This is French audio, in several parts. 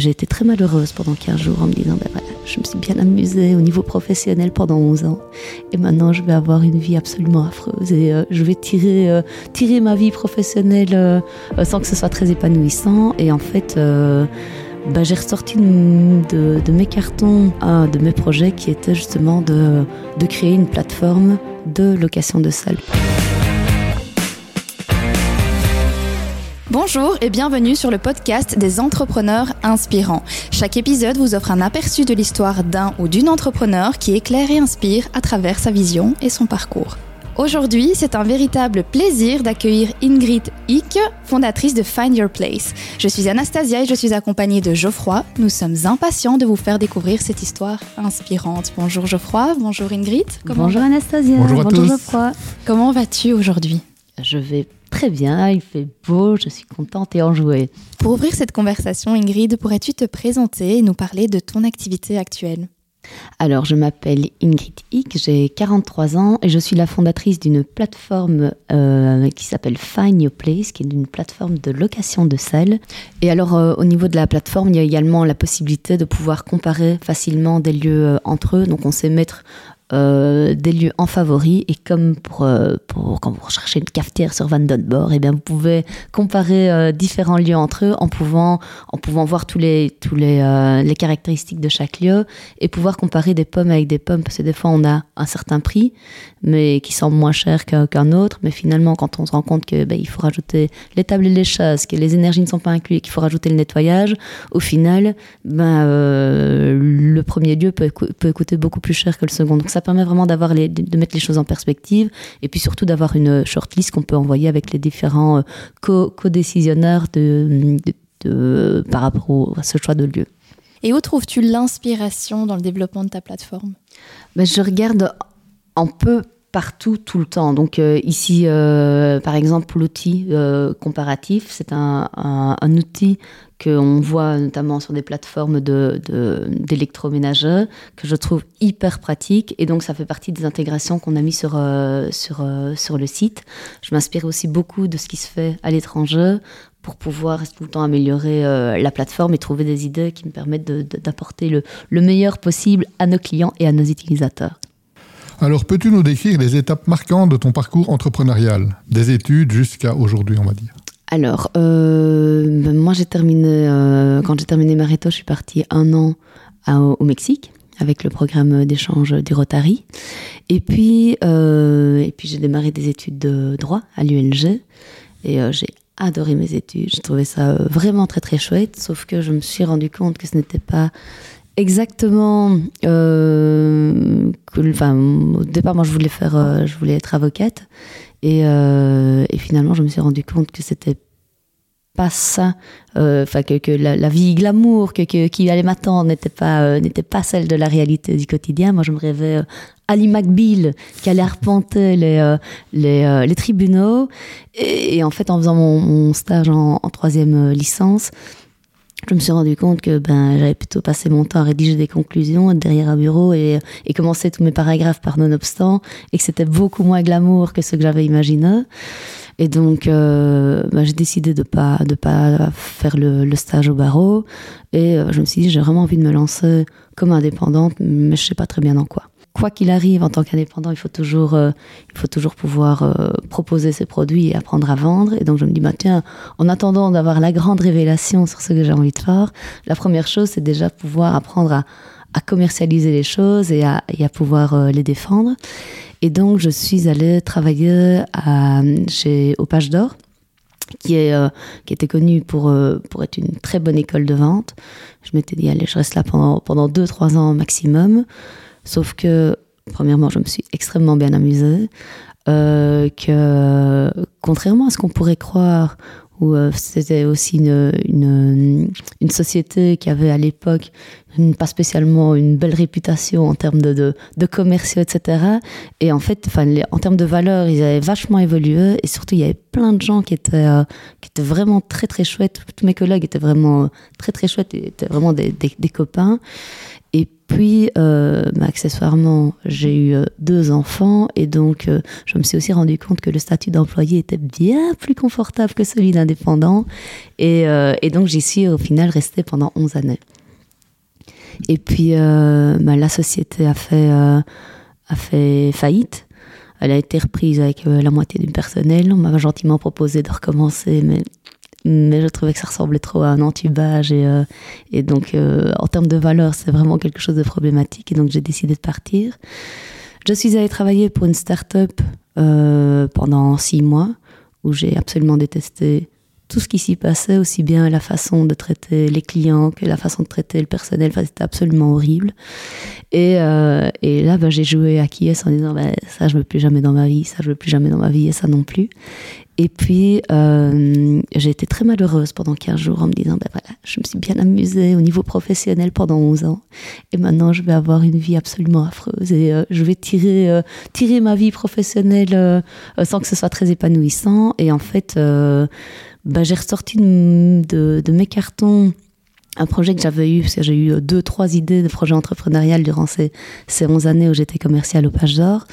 j'ai été très malheureuse pendant 15 jours en me disant, ben voilà, je me suis bien amusée au niveau professionnel pendant 11 ans. Et maintenant, je vais avoir une vie absolument affreuse et euh, je vais tirer, euh, tirer ma vie professionnelle euh, sans que ce soit très épanouissant. Et en fait, ben, j'ai ressorti de, mes cartons de mes projets qui était justement de, de créer une plateforme de location de salles. Bonjour et bienvenue sur le podcast des entrepreneurs inspirants. Chaque épisode vous offre un aperçu de l'histoire d'un ou d'une entrepreneur qui éclaire et inspire à travers sa vision et son parcours. Aujourd'hui, c'est un véritable plaisir d'accueillir Ingrid Hick, fondatrice de Find Your Place. Je suis Anastasia et je suis accompagnée de Geoffroy. Nous sommes impatients de vous faire découvrir cette histoire inspirante. Bonjour Geoffroy, bonjour Ingrid. bonjour Anastasia, bonjour, bonjour Geoffroy. Comment vas-tu aujourd'hui? Je vais très bien, il fait beau, je suis contente et enjouée. Pour ouvrir cette conversation, Ingrid, pourrais-tu te présenter et nous parler de ton activité actuelle? Alors, je m'appelle Ingrid Hick, j'ai 43 ans et je suis la fondatrice d'une plateforme euh, qui s'appelle Find Your Place, qui est une plateforme de location de salles. Et alors, euh, au niveau de la plateforme, il y a également la possibilité de pouvoir comparer facilement des lieux euh, entre eux. Donc, on sait mettre euh, des lieux en favori. Et comme pour, euh, pour, quand vous recherchez une cafetière sur Van Donbord, et eh bien vous pouvez comparer euh, différents lieux entre eux en pouvant, en pouvant voir tous les, tous les, les caractéristiques de chaque lieu et pouvoir comparer des pommes avec des pommes. Parce que des fois, on a un certain prix, mais qui semble moins cher qu'un autre. Mais finalement, quand on se rend compte que ben, il faut rajouter les tables et les chaises, que les énergies ne sont pas incluses, qu'il faut rajouter le nettoyage, au final, ben, le premier lieu peut, peut coûter beaucoup plus cher que le second. Donc ça permet vraiment d'avoir les, de mettre les choses en perspective et puis surtout d'avoir une shortlist qu'on peut envoyer avec les différents euh, co-décisionnaires de, de, par rapport à ce choix de lieu. Et où trouves-tu l'inspiration dans le développement de ta plateforme? Ben, Je regarde un peu partout, tout le temps. Donc euh, ici, euh, par exemple, l'outil comparatif, c'est un, un, un, outil qu'on voit notamment sur des plateformes d'électroménageurs, de, que je trouve hyper pratique. Et donc, ça fait partie des intégrations qu'on a mis sur, euh, sur, euh, sur le site. Je m'inspire aussi beaucoup de ce qui se fait à l'étranger pour pouvoir tout le temps améliorer euh, la plateforme et trouver des idées qui me permettent d'apporter le, le meilleur possible à nos clients et à nos utilisateurs. Alors, peux-tu nous décrire les étapes marquantes de ton parcours entrepreneurial, des études jusqu'à aujourd'hui, on va dire alors, euh, moi, j'ai terminé, euh, quand j'ai terminé Mareto, je suis partie un an au Mexique avec le programme d'échange du Rotary. Et puis, euh, puis j'ai démarré des études de droit à l'ULG et j'ai adoré mes études. J'ai trouvé ça vraiment très très chouette, sauf que je me suis rendu compte que ce n'était pas exactement. enfin, au départ, moi, je voulais faire, je voulais être avocate. Et, euh, et, finalement, je me suis rendu compte que c'était pas ça, euh, enfin que, la, vie glamour que, qui allait m'attendre n'était pas euh, n'était pas celle de la réalité du quotidien. Moi, je me rêvais euh, Ali McBeal qui allait arpenter les les, tribunaux. Et, en fait, en faisant mon, stage en, troisième licence, je me suis rendu compte que ben j'avais plutôt passé mon temps à rédiger des conclusions derrière un bureau et, et commencer tous mes paragraphes par nonobstant et que c'était beaucoup moins glamour que ce que j'avais imaginé. Et donc euh, ben, j'ai décidé de pas de pas faire le, le stage au barreau et euh, je me suis dit j'ai vraiment envie de me lancer comme indépendante mais je sais pas très bien dans quoi quoi qu'il arrive en tant qu'indépendant, il faut toujours, euh, il faut toujours pouvoir euh, proposer ses produits et apprendre à vendre. Et donc je me dis, bah, tiens, en attendant d'avoir la grande révélation sur ce que j'ai envie de faire, la première chose, c'est déjà pouvoir apprendre à, commercialiser les choses et à, à pouvoir euh, les défendre. Et donc je suis allée travailler chez Au Page d'Or qui, est, qui était connue pour, pour être une très bonne école de vente. Je m'étais dit, allez, je reste là pendant, pendant deux, trois ans maximum. Sauf que, premièrement, je me suis extrêmement bien amusée. Euh, que, contrairement à ce qu'on pourrait croire, où euh, c'était aussi une, une, société qui avait à l'époque pas spécialement une belle réputation en termes de, de, commerciaux, etc. Et en fait, en termes de valeur, ils avaient vachement évolué et surtout, il y avait plein de gens qui étaient, euh, qui étaient vraiment très, très chouettes. Tous mes collègues étaient vraiment très, très chouettes, étaient vraiment des, des copains. Puis, euh, bah, accessoirement, j'ai eu euh, deux enfants et donc euh, je me suis aussi rendu compte que le statut d'employé était bien plus confortable que celui d'indépendant. Et, et, donc, j'y suis au final restée pendant 11 années. Et puis, bah, la société a fait, a fait faillite. Elle a été reprise avec la moitié du personnel. On m'a gentiment proposé de recommencer, mais mais je trouvais que ça ressemblait trop à un entubage et, euh, et donc euh, en termes de valeur c'est vraiment quelque chose de problématique et donc j'ai décidé de partir. Je suis allée travailler pour une start-up euh, pendant six mois où j'ai absolument détesté tout ce qui s'y passait, aussi bien la façon de traiter les clients que la façon de traiter le personnel. C'était absolument horrible. Et, euh, et là, bah, j'ai joué à qui est en disant bah, ça, je veux plus jamais dans ma vie, ça, je veux plus jamais dans ma vie, et ça non plus. Et puis, euh, j'ai été très malheureuse pendant 15 jours en me disant, ben voilà, je me suis bien amusée au niveau professionnel pendant 11 ans. Et maintenant, je vais avoir une vie absolument affreuse et euh, je vais tirer, tirer ma vie professionnelle sans que ce soit très épanouissant. Et en fait, ben, j'ai ressorti de, mes cartons un projet que j'avais eu, parce que j'ai eu deux, trois idées de projets entrepreneurial durant ces, ces 11 années où j'étais commercial au Page d'Or.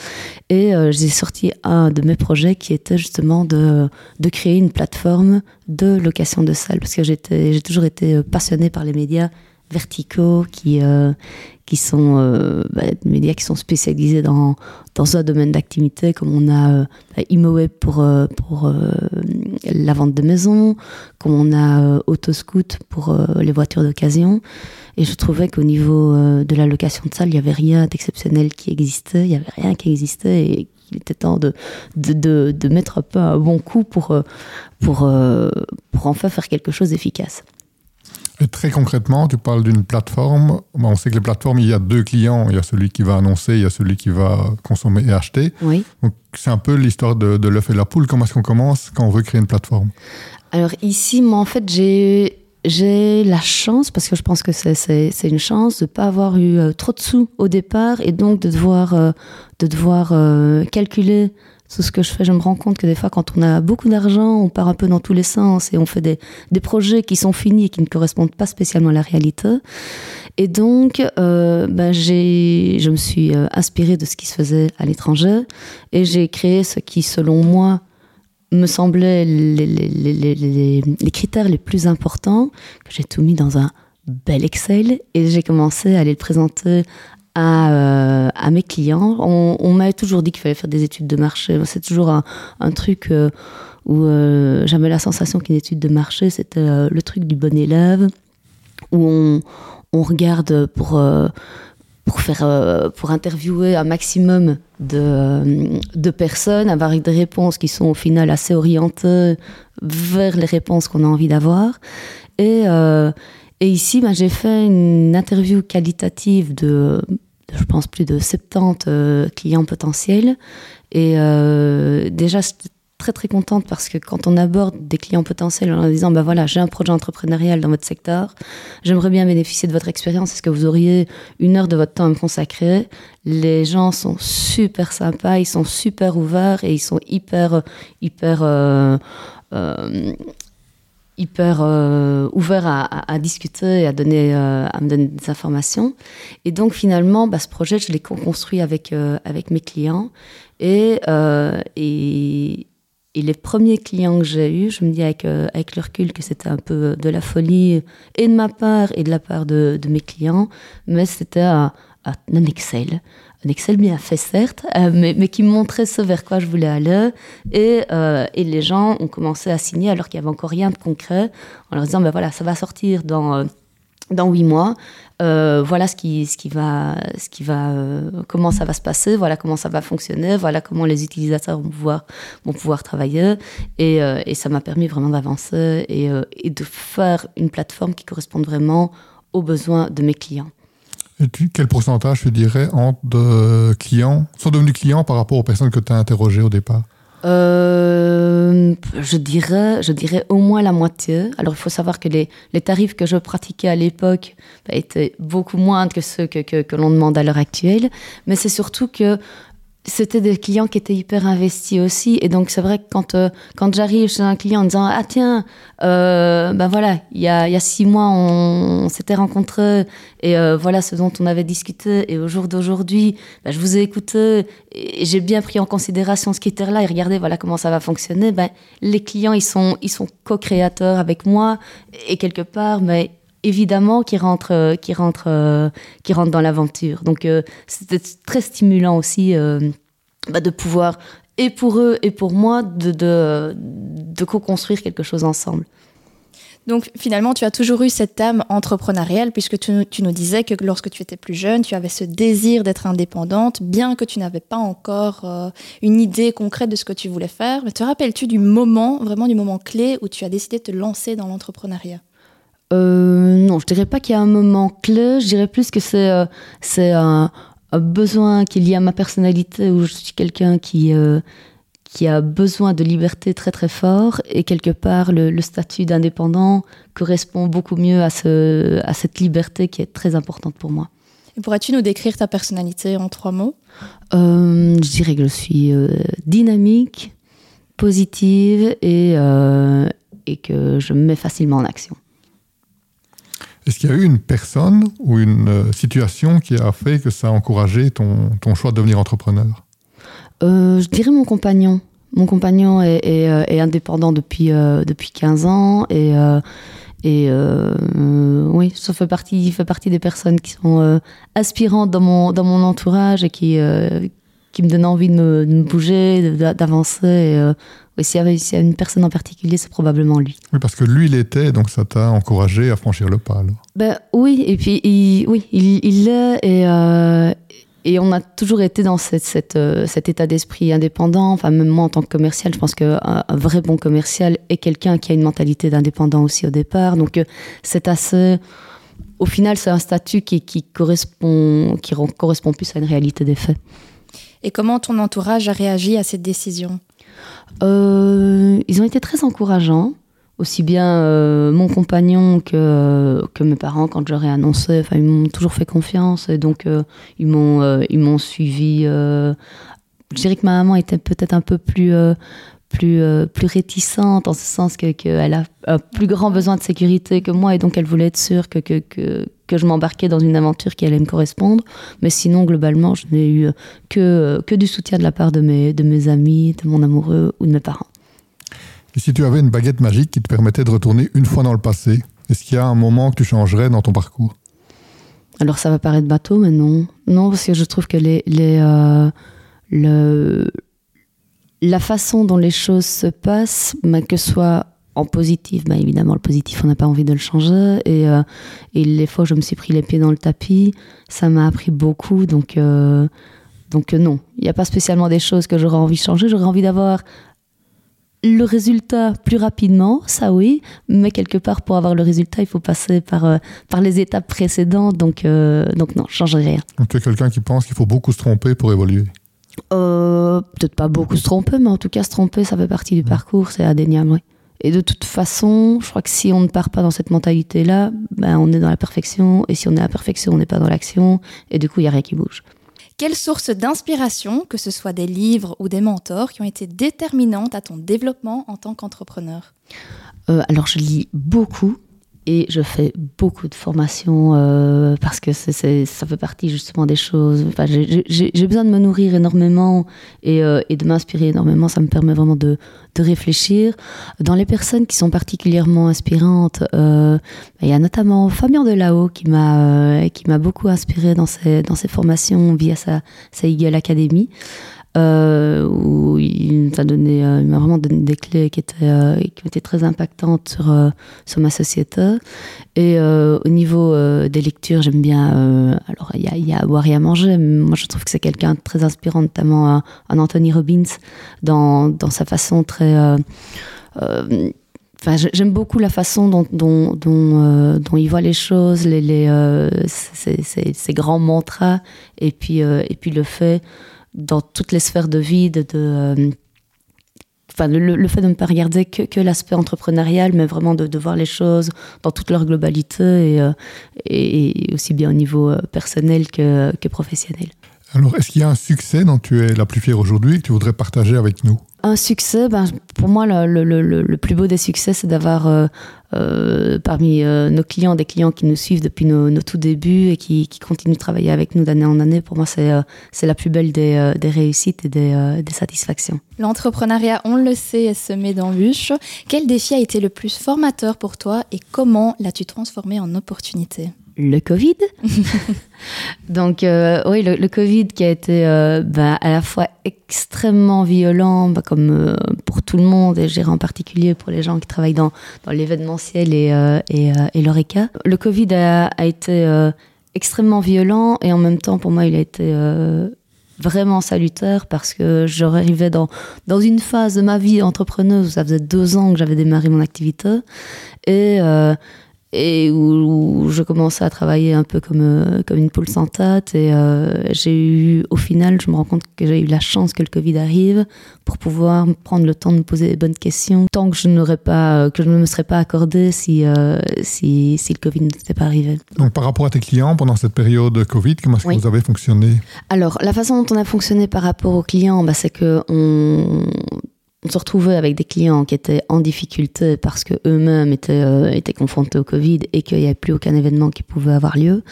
Et euh, j'ai sorti un de mes projets qui était justement de, de créer une plateforme de location de salles, parce que j'ai toujours été passionnée par les médias verticaux qui, euh, qui sont euh, bah, médias qui sont spécialisés dans, dans un domaine d'activité, comme on a euh, bah, ImoWeb pour, euh, pour euh, la vente de maisons, comme on a euh, Autoscoot pour les voitures d'occasion. Et je trouvais qu'au niveau de la location de salle, il n'y avait rien d'exceptionnel qui existait, il n'y avait rien qui existait et qu'il était temps de, de, de, de, mettre un peu un bon coup pour, pour, pour enfin faire quelque chose d'efficace. Et très concrètement, tu parles d'une plateforme. On sait que les plateformes, il y a deux clients. Il y a celui qui va annoncer, il y a celui qui va consommer et acheter. Oui. Donc, c'est un peu l'histoire de, de l'œuf et la poule. Comment est-ce qu'on commence quand on veut créer une plateforme? Alors ici, moi, en fait, j'ai j'ai la chance, parce que je pense que c'est une chance, de ne pas avoir eu euh, trop de sous au départ et donc de devoir, euh, de devoir euh, calculer tout ce que je fais, je me rends compte que des fois, quand on a beaucoup d'argent, on part un peu dans tous les sens et on fait des, des projets qui sont finis et qui ne correspondent pas spécialement à la réalité. Et donc, euh, j'ai, je me suis euh, inspirée de ce qui se faisait à l'étranger et j'ai créé ce qui, selon moi, me semblait les, les, les, les, critères les plus importants, que j'ai tout mis dans un bel Excel et j'ai commencé à aller le présenter à, euh, à mes clients. On, on m'avait toujours dit qu'il fallait faire des études de marché. C'est toujours un, truc euh, où euh, j'avais la sensation qu'une étude de marché, c'était le truc du bon élève, où on, regarde pour, pour, faire, pour interviewer un maximum de, de personnes, avoir des réponses qui sont au final assez orientées vers les réponses qu'on a envie d'avoir. Et, ici, ben, j'ai fait une interview qualitative de, je pense, plus de 70 euh, clients potentiels. Et euh, déjà, très très contente parce que quand on aborde des clients potentiels en leur disant, ben voilà, j'ai un projet entrepreneurial dans votre secteur, j'aimerais bien bénéficier de votre expérience, est-ce que vous auriez une heure de votre temps à me consacrer? Les gens sont super sympas, ils sont super ouverts et ils sont hyper, hyper... Euh, hyper euh, ouvert à, discuter et à, donner, euh, à me donner des informations. Et donc finalement, bah, ce projet, je l'ai construit avec, euh, avec mes clients. Et, et, les premiers clients que j'ai eus, je me dis avec, avec le recul que c'était un peu de la folie, et de ma part et de la part de, mes clients, mais c'était un Excel un Excel bien fait certes, euh, mais, qui montrait ce vers quoi je voulais aller. Et, euh, les gens ont commencé à signer alors qu'il n'y avait encore rien de concret, en leur disant, ben voilà, ça va sortir dans, euh, dans huit mois. Voilà ce qui, ce qui va, ce qui va, comment ça va se passer, voilà comment ça va fonctionner, voilà comment les utilisateurs vont pouvoir, vont pouvoir travailler. Et, et ça m'a permis vraiment d'avancer et, et de faire une plateforme qui corresponde vraiment aux besoins de mes clients. Et tu, quel pourcentage, tu dirais, entre de clients sont devenus clients par rapport aux personnes que tu as interrogées au départ? Euh, je, dirais, je dirais au moins la moitié. Alors, il faut savoir que les, les tarifs que je pratiquais à l'époque bah, étaient beaucoup moindres que ceux que, que l'on demande à l'heure actuelle. Mais c'est surtout que c'était des clients qui étaient hyper investis aussi. Et donc, c'est vrai que quand, euh, quand j'arrive chez un client en disant Ah, tiens, euh, ben voilà, il y a, six mois, on, s'était rencontrés et euh, voilà ce dont on avait discuté. Et au jour d'aujourd'hui, ben, je vous ai écouté et j'ai bien pris en considération ce critère-là. Et regardez, voilà comment ça va fonctionner. Ben, les clients, ils sont, ils sont co-créateurs avec moi et quelque part, mais évidemment qui rentre euh, qui rentre euh, qui rentre dans l'aventure. Donc euh, c'était très stimulant aussi bah, de pouvoir et pour eux et pour moi de, de, de co-construire quelque chose ensemble. Donc finalement, tu as toujours eu cette âme entrepreneuriale puisque tu, tu, nous disais que lorsque tu étais plus jeune, tu avais ce désir d'être indépendante, bien que tu n'avais pas encore une idée concrète de ce que tu voulais faire. Mais te rappelles-tu du moment, vraiment du moment clé où tu as décidé de te lancer dans l'entrepreneuriat? Euh, non, je dirais pas qu'il y a un moment clé. Je dirais plus que c'est euh, c'est un, besoin qu'il y a à ma personnalité où je suis quelqu'un qui euh, qui a besoin de liberté très très fort et quelque part le, statut d'indépendant correspond beaucoup mieux à ce à cette liberté qui est très importante pour moi. Et pourrais-tu nous décrire ta personnalité en trois mots? Je dirais que je suis dynamique, positive et et que je me mets facilement en action. Est-ce qu'il y a eu une personne ou une euh, situation qui a fait que ça a encouragé ton, ton choix de devenir entrepreneur? Euh, Je dirais mon compagnon. Mon compagnon est, euh, indépendant depuis, depuis 15 ans et, et oui, ça fait partie, il fait partie des personnes qui sont aspirantes dans mon, dans mon entourage et qui, qui me donnent envie de me, de me bouger, d'avancer s'il y, a une personne en particulier, c'est probablement lui. Oui, parce que lui, il était, donc ça t'a encouragé à franchir le pas. Alors. Ben, oui, et puis il, oui, il l'est, et, euh, et on a toujours été dans cette, cette, euh, cet état d'esprit indépendant. Enfin, même moi, en tant que commercial, je pense qu'un un vrai bon commercial est quelqu'un qui a une mentalité d'indépendant aussi au départ. Donc, euh, c'est assez. Au final, c'est un statut qui, qui, correspond, qui correspond plus à une réalité des faits. Et comment ton entourage a réagi à cette décision? Euh, ils ont été très encourageants, aussi bien euh, mon compagnon que, que mes parents quand j'aurais annoncé. Enfin, ils m'ont toujours fait confiance et donc euh, ils m'ont ils m'ont suivi. je dirais que ma maman était peut-être un peu plus plus, plus réticente, en ce sens qu'elle que a un plus grand besoin de sécurité que moi, et donc elle voulait être sûre que, que, que, que je m'embarquais dans une aventure qui allait me correspondre. Mais sinon, globalement, je n'ai eu que, que du soutien de la part de mes, de mes amis, de mon amoureux ou de mes parents. Et si tu avais une baguette magique qui te permettait de retourner une fois dans le passé, est-ce qu'il y a un moment que tu changerais dans ton parcours? Alors ça va paraître bateau, mais non. Non, parce que je trouve que les, les, euh, le, la façon dont les choses se passent, bah, que ce soit en positif, bah, évidemment, le positif, on n'a pas envie de le changer. Et, euh, les fois où je me suis pris les pieds dans le tapis, ça m'a appris beaucoup. Donc, euh, donc euh, non, il n'y a pas spécialement des choses que j'aurais envie de changer. J'aurais envie d'avoir le résultat plus rapidement, ça oui, mais quelque part pour avoir le résultat, il faut passer par, par les étapes précédentes. Donc, donc non, je ne changerai rien. Tu es quelqu'un qui pense qu'il faut beaucoup se tromper pour évoluer euh, peut-être pas beaucoup se tromper, mais en tout cas se tromper, ça fait partie du parcours, c'est indéniable. Et de toute façon, je crois que si on ne part pas dans cette mentalité-là, ben on est dans la perfection. Et si on est à la perfection, on n'est pas dans l'action. Et du coup, il n'y a rien qui bouge. Quelles sources d'inspiration, que ce soit des livres ou des mentors, qui ont été déterminantes à ton développement en tant qu'entrepreneur? Euh, Alors, je lis beaucoup et je fais beaucoup de formations euh, parce que ça fait partie justement des choses. J'ai, besoin de me nourrir énormément et, euh, et, de m'inspirer énormément. Ça me permet vraiment de, de, réfléchir. Dans les personnes qui sont particulièrement inspirantes, euh, il y a notamment Fabien Delao qui m'a, m'a beaucoup inspiré dans ses, dans ses formations via sa, sa Eagle Academy euh, où il m'a donné, euh, il m'a vraiment donné des clés qui étaient, euh, qui étaient très impactantes sur, sur ma société. Et au niveau des lectures, j'aime bien. alors, il y a, y a à boire et à manger. Moi, je trouve que c'est quelqu'un de très inspirant, notamment un, Anthony Robbins, dans, dans sa façon très. Enfin, j'aime beaucoup la façon dont, dont, il voit les choses, les, les, ses, grands mantras, et puis, et puis le fait dans toutes les sphères de vie, de, euh, enfin, le, fait de ne pas regarder que, l'aspect entrepreneurial, mais vraiment de, voir les choses dans toute leur globalité et, euh, et, aussi bien au niveau euh, personnel que, que professionnel. Alors, est-ce qu'il y a un succès dont tu es la plus fière aujourd'hui que tu voudrais partager avec nous? Un succès, ben, pour moi, le, le, le, le, plus beau des succès, c'est d'avoir euh, euh, parmi euh, nos clients des clients qui nous suivent depuis nos, nos tout débuts et qui, qui, continuent de travailler avec nous d'année en année. Pour moi, c'est euh, c'est la plus belle des, euh, des réussites et des, euh, des satisfactions. L'entrepreneuriat, on le sait, est semé d'embûches. Quel défi a été le plus formateur pour toi et comment l'as-tu transformé en opportunité? Le Covid. Donc euh, oui, le, Covid qui a été euh, bah, à la fois extrêmement violent, bah, comme euh, pour tout le monde, et je en particulier pour les gens qui travaillent dans, l'événementiel et, et, et l'ORECA. Le Covid a, été extrêmement violent et en même temps, pour moi, il a été vraiment salutaire parce que j'arrivais dans, dans une phase de ma vie entrepreneuse où ça faisait deux ans que j'avais démarré mon activité et et où, où, je commençais à travailler un peu comme, euh, comme une poule sans tête. Et euh, j'ai eu, au final, je me rends compte que j'ai eu la chance que le Covid arrive pour pouvoir prendre le temps de me poser les bonnes questions, tant que je n'aurais pas, que je ne me serais pas accordé si, euh, si, si, le Covid n'était pas arrivé. Donc, par rapport à tes clients pendant cette période de Covid, comment est-ce oui. que vous avez fonctionné? Alors, la façon dont on a fonctionné par rapport aux clients, bah, c'est que on on se retrouvait avec des clients qui étaient en difficulté parce que eux-mêmes étaient, euh, étaient confrontés au Covid et qu'il n'y avait plus aucun événement qui pouvait avoir lieu.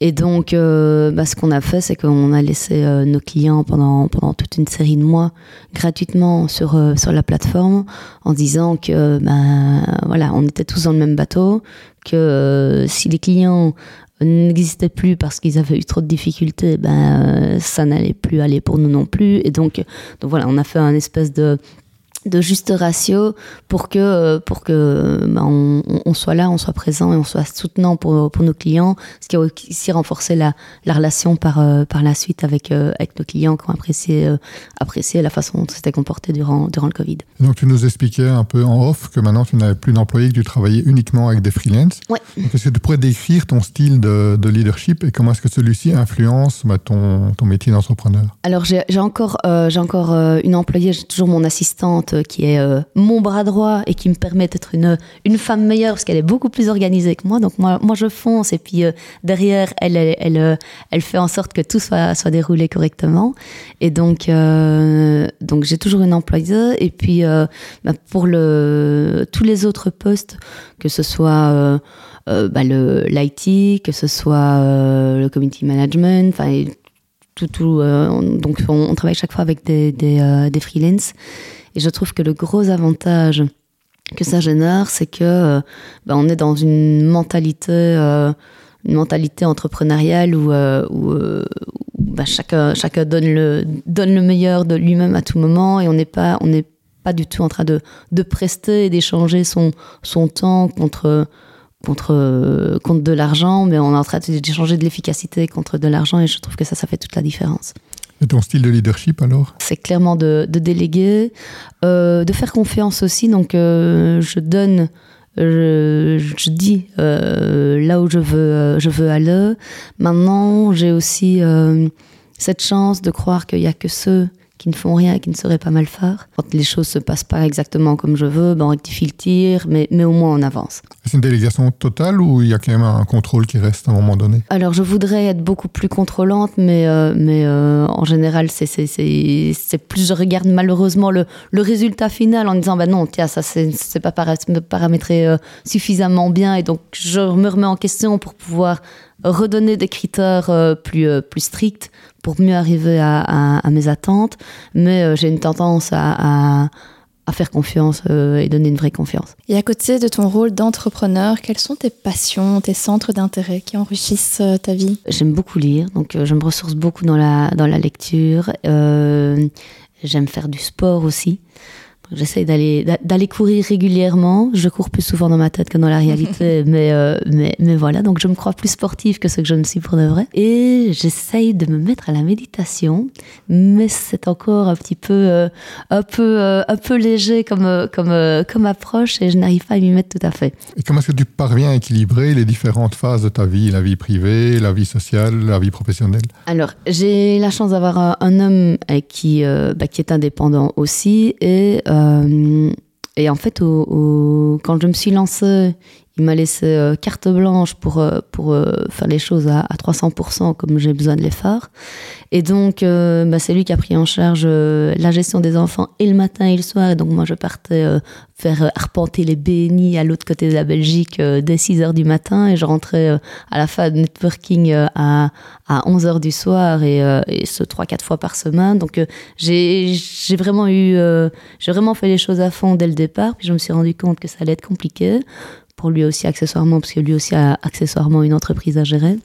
Et donc, euh, bah, ce qu'on a fait, c'est qu'on a laissé euh, nos clients pendant, pendant toute une série de mois gratuitement sur, sur la plateforme en disant que, ben, voilà, on était tous dans le même bateau, que si les clients n'existaient plus parce qu'ils avaient eu trop de difficultés, ben, ça n'allait plus aller pour nous non plus. Et donc, donc voilà, on a fait un espèce de de juste ratio pour que pour que bah, on, on, soit là, on soit présent et on soit soutenant pour, pour nos clients, ce qui a aussi renforcé la, la relation par euh, par la suite avec euh, avec nos clients qui ont apprécié euh, apprécié la façon dont c'était comporté durant durant le Covid. Donc tu nous expliquais un peu en off que maintenant tu n'avais plus d'employés, que tu travaillais uniquement avec des freelances. Ouais. Est-ce que tu pourrais décrire ton style de, de leadership et comment est-ce que celui-ci influence bah, ton ton métier d'entrepreneur? Alors j'ai encore j'ai encore une employée, j'ai toujours mon assistante qui est euh, mon bras droit et qui me permet d'être une, une femme meilleure parce qu'elle est beaucoup plus organisée que moi. Donc moi, moi je fonce et puis euh, derrière, elle, elle, elle, euh, fait en sorte que tout soit, soit déroulé correctement. Et donc, euh, donc j'ai toujours une employée. Et puis bah, pour le, tous les autres postes, que ce soit bah, l'IT, que ce soit le community management, enfin tout, tout euh, donc on, travaille chaque fois avec des, des, euh, des freelances et je trouve que le gros avantage que ça génère, c'est que euh, bah, on est dans une mentalité, euh, une mentalité entrepreneuriale où, euh, où, où bah, chacun, chacun donne le donne le meilleur de lui-même à tout moment et on n'est pas pas du tout en train de, de prester et d'échanger son, son temps contre contre, contre de l'argent, mais on est en train d'échanger de l'efficacité contre de l'argent et je trouve que ça, ça fait toute la différence. Et ton style de leadership alors C'est clairement de, déléguer, euh, de faire confiance aussi. Donc euh, je donne, je, dis euh, là où je veux, je veux aller. Maintenant, j'ai aussi cette chance de croire qu'il n'y a que ceux qui ne font rien et qui ne sauraient pas mal faire. Quand les choses se passent pas exactement comme je veux, ben on rectifie le tir, mais, mais au moins on avance. C'est une délégation totale ou il y a quand même un contrôle qui reste à un moment donné? Alors je voudrais être beaucoup plus contrôlante, mais, euh, mais euh, en général, c'est plus je regarde malheureusement le, le résultat final en disant, bah non, tiens, ça c'est pas paramétré euh, suffisamment bien, et donc je me remets en question pour pouvoir redonner des critères euh, plus, euh, plus stricts pour mieux arriver à, à, à mes attentes, mais euh, j'ai une tendance à, à, à, faire confiance et donner une vraie confiance. Et à côté de ton rôle d'entrepreneur, quelles sont tes passions, tes centres d'intérêt qui enrichissent ta vie? J'aime beaucoup lire, donc je me ressource beaucoup dans la, dans la lecture. J'aime faire du sport aussi. J'essaye d'aller d'aller courir régulièrement. Je cours plus souvent dans ma tête que dans la réalité, mais, euh, mais, mais voilà. Donc je me crois plus sportive que ce que je ne suis pour de vrai. Et j'essaye de me mettre à la méditation, mais c'est encore un petit peu euh, un peu euh, un peu léger comme comme comme approche et je n'arrive pas à m'y mettre tout à fait. Et comment est-ce que tu parviens à équilibrer les différentes phases de ta vie, la vie privée, la vie sociale, la vie professionnelle? Alors j'ai la chance d'avoir un, un, homme qui bah, qui est indépendant aussi et euh, et en fait, quand je me suis lancée il m'a laissé euh, carte blanche pour, euh, pour euh, faire les choses à, à 300% comme j'ai besoin de les faire. Et donc, bah, c'est lui qui a pris en charge la gestion des enfants et le matin et le soir. Et donc, moi, je partais faire arpenter les BNI à l'autre côté de la Belgique dès 6 heures du matin et je rentrais à la fin de networking à, à 11 heures du soir et, et ce 3-4 fois par semaine. Donc, j'ai vraiment eu, j'ai vraiment fait les choses à fond dès le départ. Puis, je me suis rendu compte que ça allait être compliqué lui aussi accessoirement, parce que lui aussi a accessoirement une entreprise à gérer.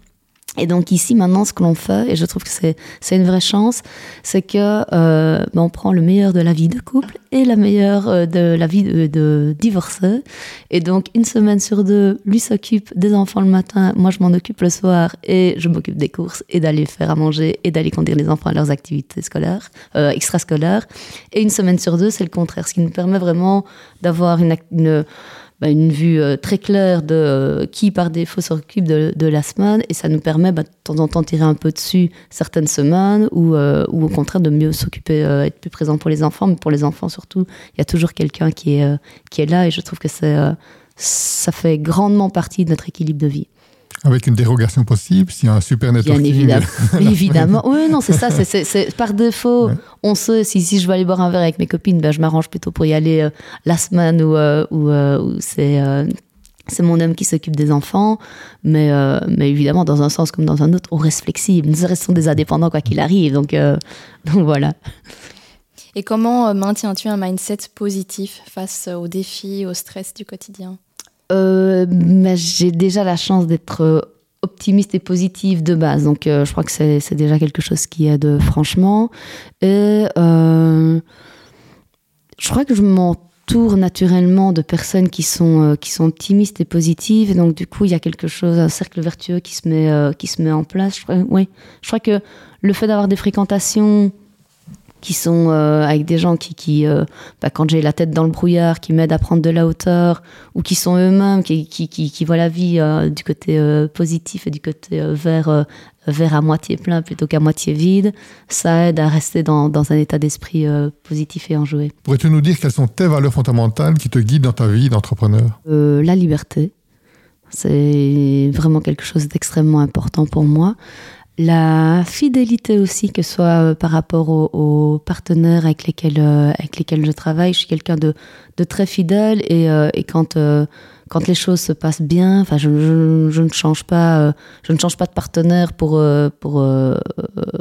Et donc ici, maintenant, ce que l'on fait, et je trouve que c'est, une vraie chance, c'est que euh, ben, on prend le meilleur de la vie de couple et la meilleure euh, de la vie de, divorcé. Et donc, une semaine sur deux, lui s'occupe des enfants le matin, moi je m'en occupe le soir, et je m'occupe des courses, et d'aller faire à manger, et d'aller conduire les enfants à leurs activités scolaires, euh, extrascolaires. Et une semaine sur deux, c'est le contraire, ce qui nous permet vraiment d'avoir une bah, une vue euh, très claire de euh, qui par défaut s'occupe de, de, la semaine. Et ça nous permet bah, de temps en temps tirer un peu dessus certaines semaines ou, euh, ou au contraire de mieux s'occuper, être plus présent pour les enfants, mais pour les enfants surtout, il y a toujours quelqu'un qui est, qui est là. Et je trouve que c'est, ça fait grandement partie de notre équilibre de vie. Avec une dérogation possible, s'il y a un super networking. Bien évidemment. évidemment. Oui, non, c'est ça. C'est par défaut. On sait, si, si je veux aller boire un verre avec mes copines, ben, je m'arrange plutôt pour y aller euh, la semaine où, euh, euh, c'est c'est mon homme qui s'occupe des enfants, mais, mais évidemment, dans un sens comme dans un autre, on reste flexible. Nous restons des indépendants quoi qu'il arrive, donc, donc voilà. Et comment maintiens-tu un mindset positif face aux défis, au stress du quotidien? Euh, J'ai déjà la chance d'être euh, optimiste et positive de base. Donc, euh, je crois que c'est déjà quelque chose qui aide franchement. Et euh, je crois que je m'entoure naturellement de personnes qui sont, euh, qui sont optimistes et positives. Et donc, du coup, il y a quelque chose, un cercle vertueux qui se met, euh, qui se met en place. Oui, je crois que le fait d'avoir des fréquentations qui sont euh, avec des gens qui, qui euh, bah, quand j'ai la tête dans le brouillard, qui m'aident à prendre de la hauteur, ou qui sont eux-mêmes, qui, qui, qui, qui, voient la vie euh, du côté positif et du côté vert, vert à moitié plein plutôt qu'à moitié vide, ça aide à rester dans, dans un état d'esprit positif et enjoué. Pourrais-tu nous dire quelles sont tes valeurs fondamentales qui te guident dans ta vie d'entrepreneur? La liberté. C'est vraiment quelque chose d'extrêmement important pour moi. La fidélité aussi, que ce soit euh, par rapport aux, partenaires avec lesquels, euh, avec lesquels je travaille. Je suis quelqu'un de, de, très fidèle et, euh, et quand, quand les choses se passent bien, enfin, je, je, je, ne change pas, je ne change pas de partenaire pour, pour,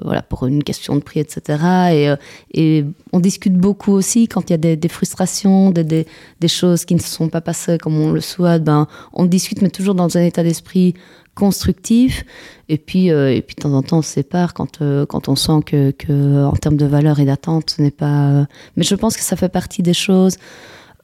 voilà, pour une question de prix, etc. Et, et on discute beaucoup aussi quand il y a des, des frustrations, des, des, des, choses qui ne se sont pas passées comme on le souhaite. Ben, on discute, mais toujours dans un état d'esprit constructif. Et puis, euh, et puis de temps en temps, on se sépare quand, euh, quand on sent que, que, en termes de valeur et d'attente, ce n'est pas. Euh, mais je pense que ça fait partie des choses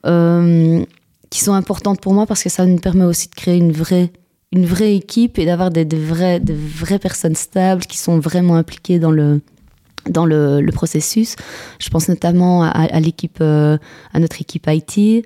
qui sont importantes pour moi parce que ça nous permet aussi de créer une vraie, une vraie équipe et d'avoir des, vrais, des vraies personnes stables qui sont vraiment impliquées dans le, dans le, le processus. Je pense notamment à l'équipe, à notre équipe IT.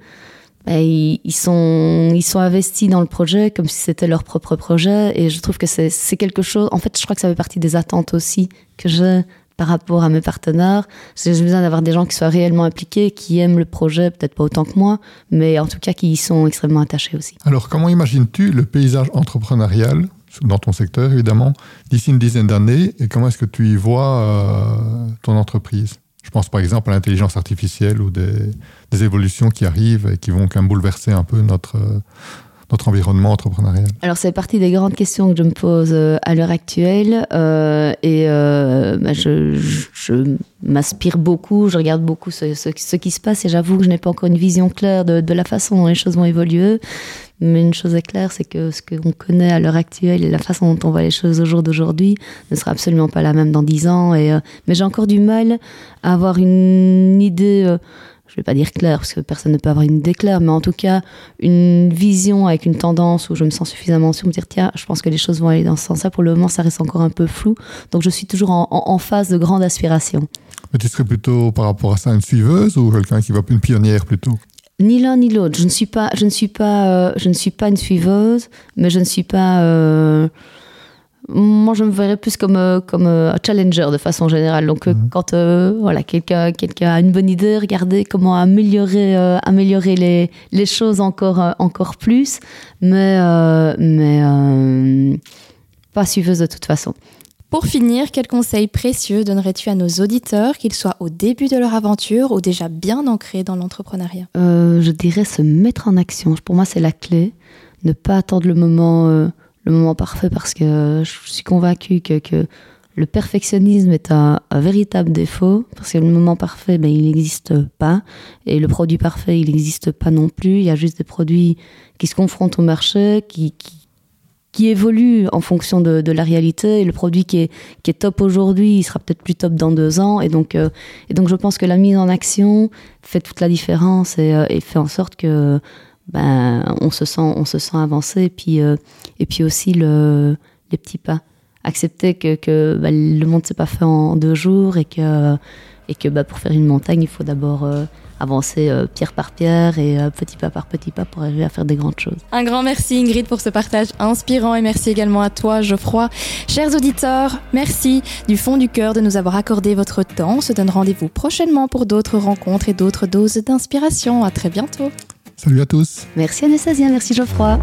Ils, sont, ils sont investis dans le projet comme si c'était leur propre projet. Et je trouve que c'est quelque chose. En fait, je crois que ça fait partie des attentes aussi que j'ai par rapport à mes partenaires. J'ai besoin d'avoir des gens qui soient réellement impliqués, qui aiment le projet, peut-être pas autant que moi, mais en tout cas qui y sont extrêmement attachés aussi. Alors, comment imagines-tu le paysage entrepreneurial, dans ton secteur évidemment, d'ici une dizaine d'années, et comment est-ce que tu y vois euh, ton entreprise? Je pense par exemple à l'intelligence artificielle ou des, évolutions qui arrivent et qui vont quand même bouleverser un peu notre, notre environnement entrepreneurial Alors, c'est partie des grandes questions que je me pose euh, à l'heure actuelle. Euh, et euh, bah, je, je, m'aspire beaucoup, je regarde beaucoup ce, qui se passe et j'avoue que je n'ai pas encore une vision claire de, la façon dont les choses vont évoluer. Mais une chose est claire, c'est que ce qu'on connaît à l'heure actuelle et la façon dont on voit les choses au jour d'aujourd'hui ne sera absolument pas la même dans dix ans. Et, mais j'ai encore du mal à avoir une idée je ne vais pas dire clair, parce que personne ne peut avoir une idée claire, mais en tout cas, une vision avec une tendance où je me sens suffisamment sûre, me dire, tiens, je pense que les choses vont aller dans ce sens-là. Pour le moment, ça reste encore un peu flou. Donc, je suis toujours en, en, en phase de grande aspiration. Mais tu serais plutôt, par rapport à ça, une suiveuse ou quelqu'un qui va une pionnière plutôt? Ni l'un ni l'autre. Je ne suis pas, je ne suis pas, euh, je ne suis pas une suiveuse, mais je ne suis pas. Euh, moi, je me verrais plus comme, euh, comme euh, un challenger de façon générale. Donc, euh, Mhm. quand voilà, quelqu'un quelqu'un a une bonne idée, regardez comment améliorer, améliorer les, les choses encore, encore plus, mais, mais pas suiveuse de toute façon. Pour finir, quels conseils précieux donnerais-tu à nos auditeurs, qu'ils soient au début de leur aventure ou déjà bien ancrés dans l'entrepreneuriat? Je dirais se mettre en action. Pour moi, c'est la clé. Ne pas attendre le moment, le moment parfait parce que je suis convaincue que, que le perfectionnisme est un, véritable défaut parce que le moment parfait, ben, il n'existe pas et le produit parfait, il n'existe pas non plus. Il y a juste des produits qui se confrontent au marché, qui, qui, qui évoluent en fonction de, de la réalité. Et le produit qui est, qui est top aujourd'hui, il sera peut-être plus top dans deux ans. Et donc, euh, et donc, je pense que la mise en action fait toute la différence et, euh, et fait en sorte que ben, on se sent, on se sent avancé. Et puis, euh, et puis aussi le, les petits pas. Accepter que, que ben, le monde ne s'est pas fait en deux jours et que, et que ben, pour faire une montagne, il faut d'abord euh, avancer euh, pierre par pierre et petit pas par petit pas pour arriver à faire des grandes choses. Un grand merci Ingrid pour ce partage inspirant et merci également à toi Geoffroy. Chers auditeurs, merci du fond du cœur de nous avoir accordé votre temps. On se donne rendez-vous prochainement pour d'autres rencontres et d'autres doses d'inspiration. À très bientôt. Salut à tous. Merci Anastasia, merci Geoffroy.